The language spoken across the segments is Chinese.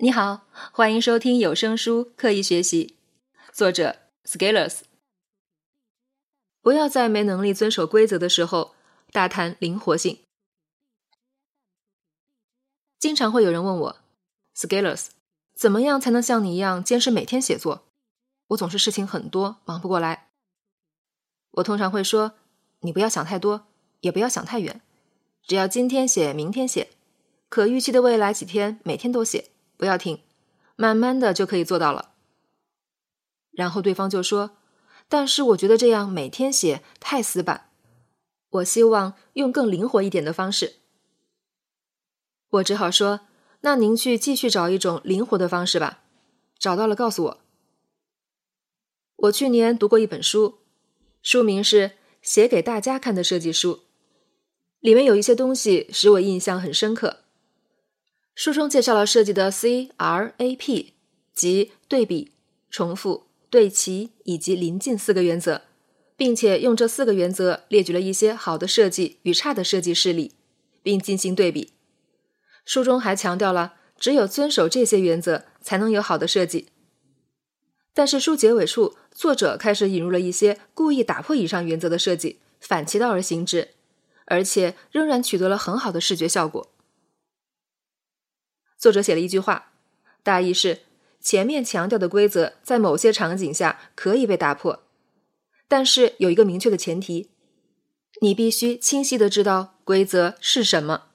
你好，欢迎收听有声书《刻意学习》，作者 Scalers。不要在没能力遵守规则的时候大谈灵活性。经常会有人问我，Scalers，怎么样才能像你一样坚持每天写作？我总是事情很多，忙不过来。我通常会说，你不要想太多，也不要想太远，只要今天写，明天写，可预期的未来几天每天都写。不要停，慢慢的就可以做到了。然后对方就说：“但是我觉得这样每天写太死板，我希望用更灵活一点的方式。”我只好说：“那您去继续找一种灵活的方式吧，找到了告诉我。”我去年读过一本书，书名是《写给大家看的设计书》，里面有一些东西使我印象很深刻。书中介绍了设计的 C R A P，即对比、重复、对齐以及临近四个原则，并且用这四个原则列举了一些好的设计与差的设计事例，并进行对比。书中还强调了，只有遵守这些原则，才能有好的设计。但是书结尾处，作者开始引入了一些故意打破以上原则的设计，反其道而行之，而且仍然取得了很好的视觉效果。作者写了一句话，大意是：前面强调的规则在某些场景下可以被打破，但是有一个明确的前提，你必须清晰的知道规则是什么，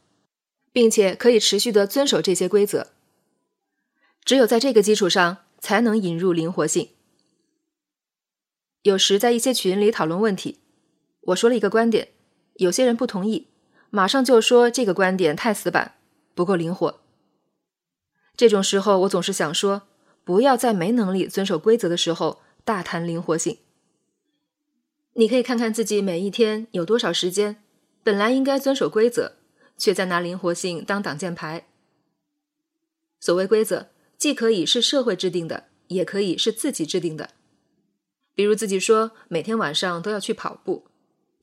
并且可以持续的遵守这些规则。只有在这个基础上，才能引入灵活性。有时在一些群里讨论问题，我说了一个观点，有些人不同意，马上就说这个观点太死板，不够灵活。这种时候，我总是想说，不要在没能力遵守规则的时候大谈灵活性。你可以看看自己每一天有多少时间，本来应该遵守规则，却在拿灵活性当挡箭牌。所谓规则，既可以是社会制定的，也可以是自己制定的。比如自己说每天晚上都要去跑步，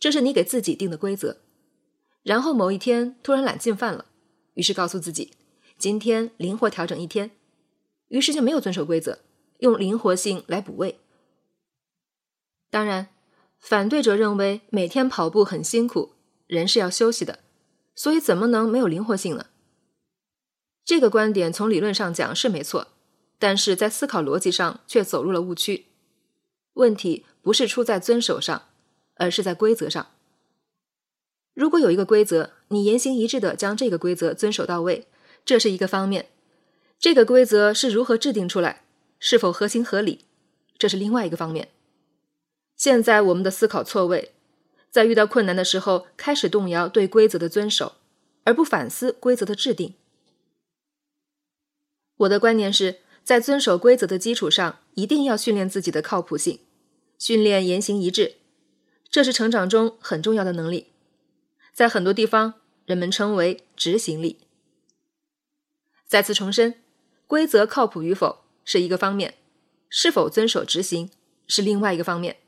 这是你给自己定的规则。然后某一天突然懒劲犯了，于是告诉自己。今天灵活调整一天，于是就没有遵守规则，用灵活性来补位。当然，反对者认为每天跑步很辛苦，人是要休息的，所以怎么能没有灵活性呢？这个观点从理论上讲是没错，但是在思考逻辑上却走入了误区。问题不是出在遵守上，而是在规则上。如果有一个规则，你言行一致的将这个规则遵守到位。这是一个方面，这个规则是如何制定出来，是否合情合理，这是另外一个方面。现在我们的思考错位，在遇到困难的时候开始动摇对规则的遵守，而不反思规则的制定。我的观念是在遵守规则的基础上，一定要训练自己的靠谱性，训练言行一致，这是成长中很重要的能力，在很多地方人们称为执行力。再次重申，规则靠谱与否是一个方面，是否遵守执行是另外一个方面。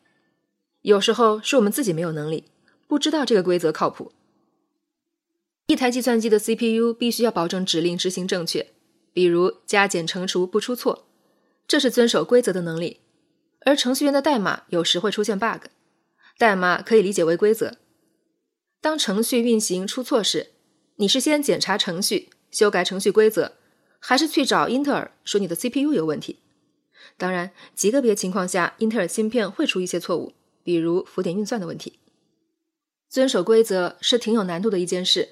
有时候是我们自己没有能力，不知道这个规则靠谱。一台计算机的 CPU 必须要保证指令执行正确，比如加减乘除不出错，这是遵守规则的能力。而程序员的代码有时会出现 bug，代码可以理解为规则。当程序运行出错时，你是先检查程序。修改程序规则，还是去找英特尔说你的 CPU 有问题？当然，极个别情况下，英特尔芯片会出一些错误，比如浮点运算的问题。遵守规则是挺有难度的一件事，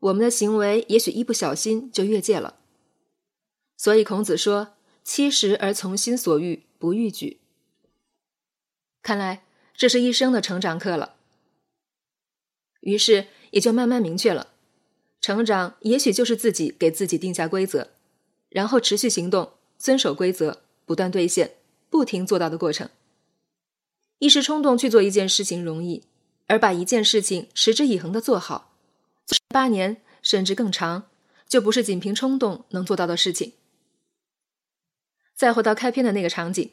我们的行为也许一不小心就越界了。所以孔子说：“七十而从心所欲，不逾矩。”看来这是一生的成长课了。于是也就慢慢明确了。成长也许就是自己给自己定下规则，然后持续行动，遵守规则，不断兑现，不停做到的过程。一时冲动去做一件事情容易，而把一件事情持之以恒的做好，八年甚至更长，就不是仅凭冲动能做到的事情。再回到开篇的那个场景，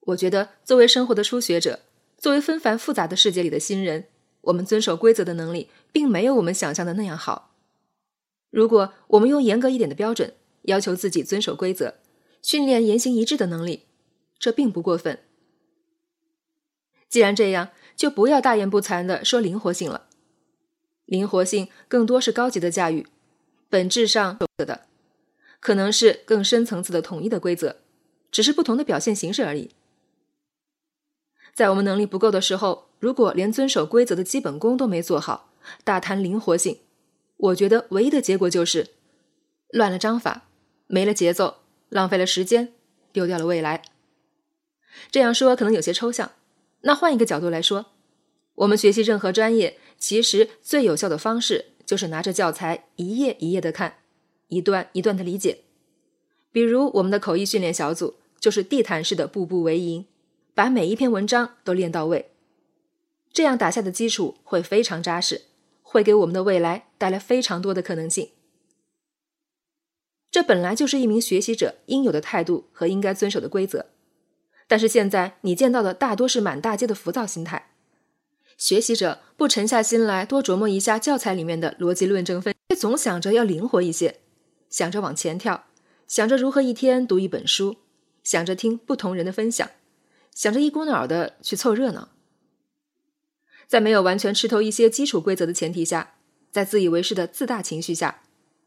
我觉得作为生活的初学者，作为纷繁复杂的世界里的新人，我们遵守规则的能力，并没有我们想象的那样好。如果我们用严格一点的标准，要求自己遵守规则，训练言行一致的能力，这并不过分。既然这样，就不要大言不惭的说灵活性了。灵活性更多是高级的驾驭，本质上的可能是更深层次的统一的规则，只是不同的表现形式而已。在我们能力不够的时候，如果连遵守规则的基本功都没做好，大谈灵活性，我觉得唯一的结果就是乱了章法，没了节奏，浪费了时间，丢掉了未来。这样说可能有些抽象，那换一个角度来说，我们学习任何专业，其实最有效的方式就是拿着教材一页一页的看，一段一段的理解。比如我们的口译训练小组，就是地毯式的步步为营。把每一篇文章都练到位，这样打下的基础会非常扎实，会给我们的未来带来非常多的可能性。这本来就是一名学习者应有的态度和应该遵守的规则。但是现在你见到的大多是满大街的浮躁心态，学习者不沉下心来多琢磨一下教材里面的逻辑论证分，却总想着要灵活一些，想着往前跳，想着如何一天读一本书，想着听不同人的分享。想着一股脑的去凑热闹，在没有完全吃透一些基础规则的前提下，在自以为是的自大情绪下，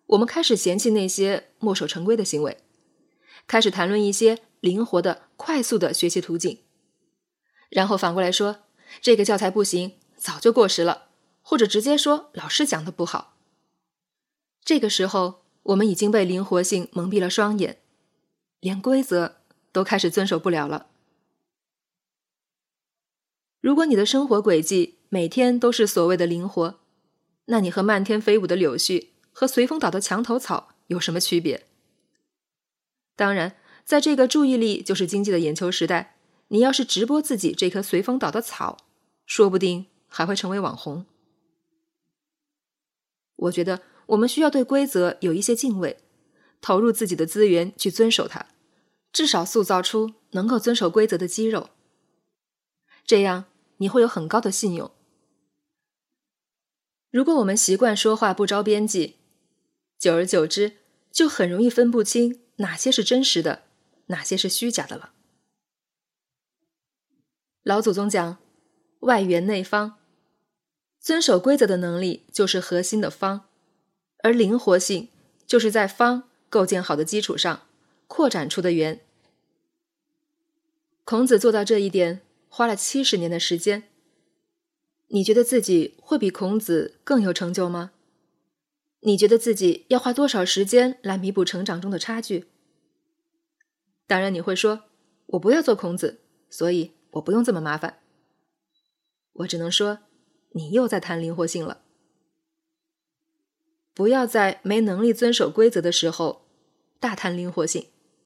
我们开始嫌弃那些墨守成规的行为，开始谈论一些灵活的、快速的学习途径，然后反过来说这个教材不行，早就过时了，或者直接说老师讲的不好。这个时候，我们已经被灵活性蒙蔽了双眼，连规则都开始遵守不了了。如果你的生活轨迹每天都是所谓的灵活，那你和漫天飞舞的柳絮和随风倒的墙头草有什么区别？当然，在这个注意力就是经济的眼球时代，你要是直播自己这棵随风倒的草，说不定还会成为网红。我觉得我们需要对规则有一些敬畏，投入自己的资源去遵守它，至少塑造出能够遵守规则的肌肉。这样你会有很高的信用。如果我们习惯说话不着边际，久而久之就很容易分不清哪些是真实的，哪些是虚假的了。老祖宗讲“外圆内方”，遵守规则的能力就是核心的方，而灵活性就是在方构建好的基础上扩展出的圆。孔子做到这一点。花了七十年的时间，你觉得自己会比孔子更有成就吗？你觉得自己要花多少时间来弥补成长中的差距？当然，你会说：“我不要做孔子，所以我不用这么麻烦。”我只能说，你又在谈灵活性了。不要在没能力遵守规则的时候大谈灵活性。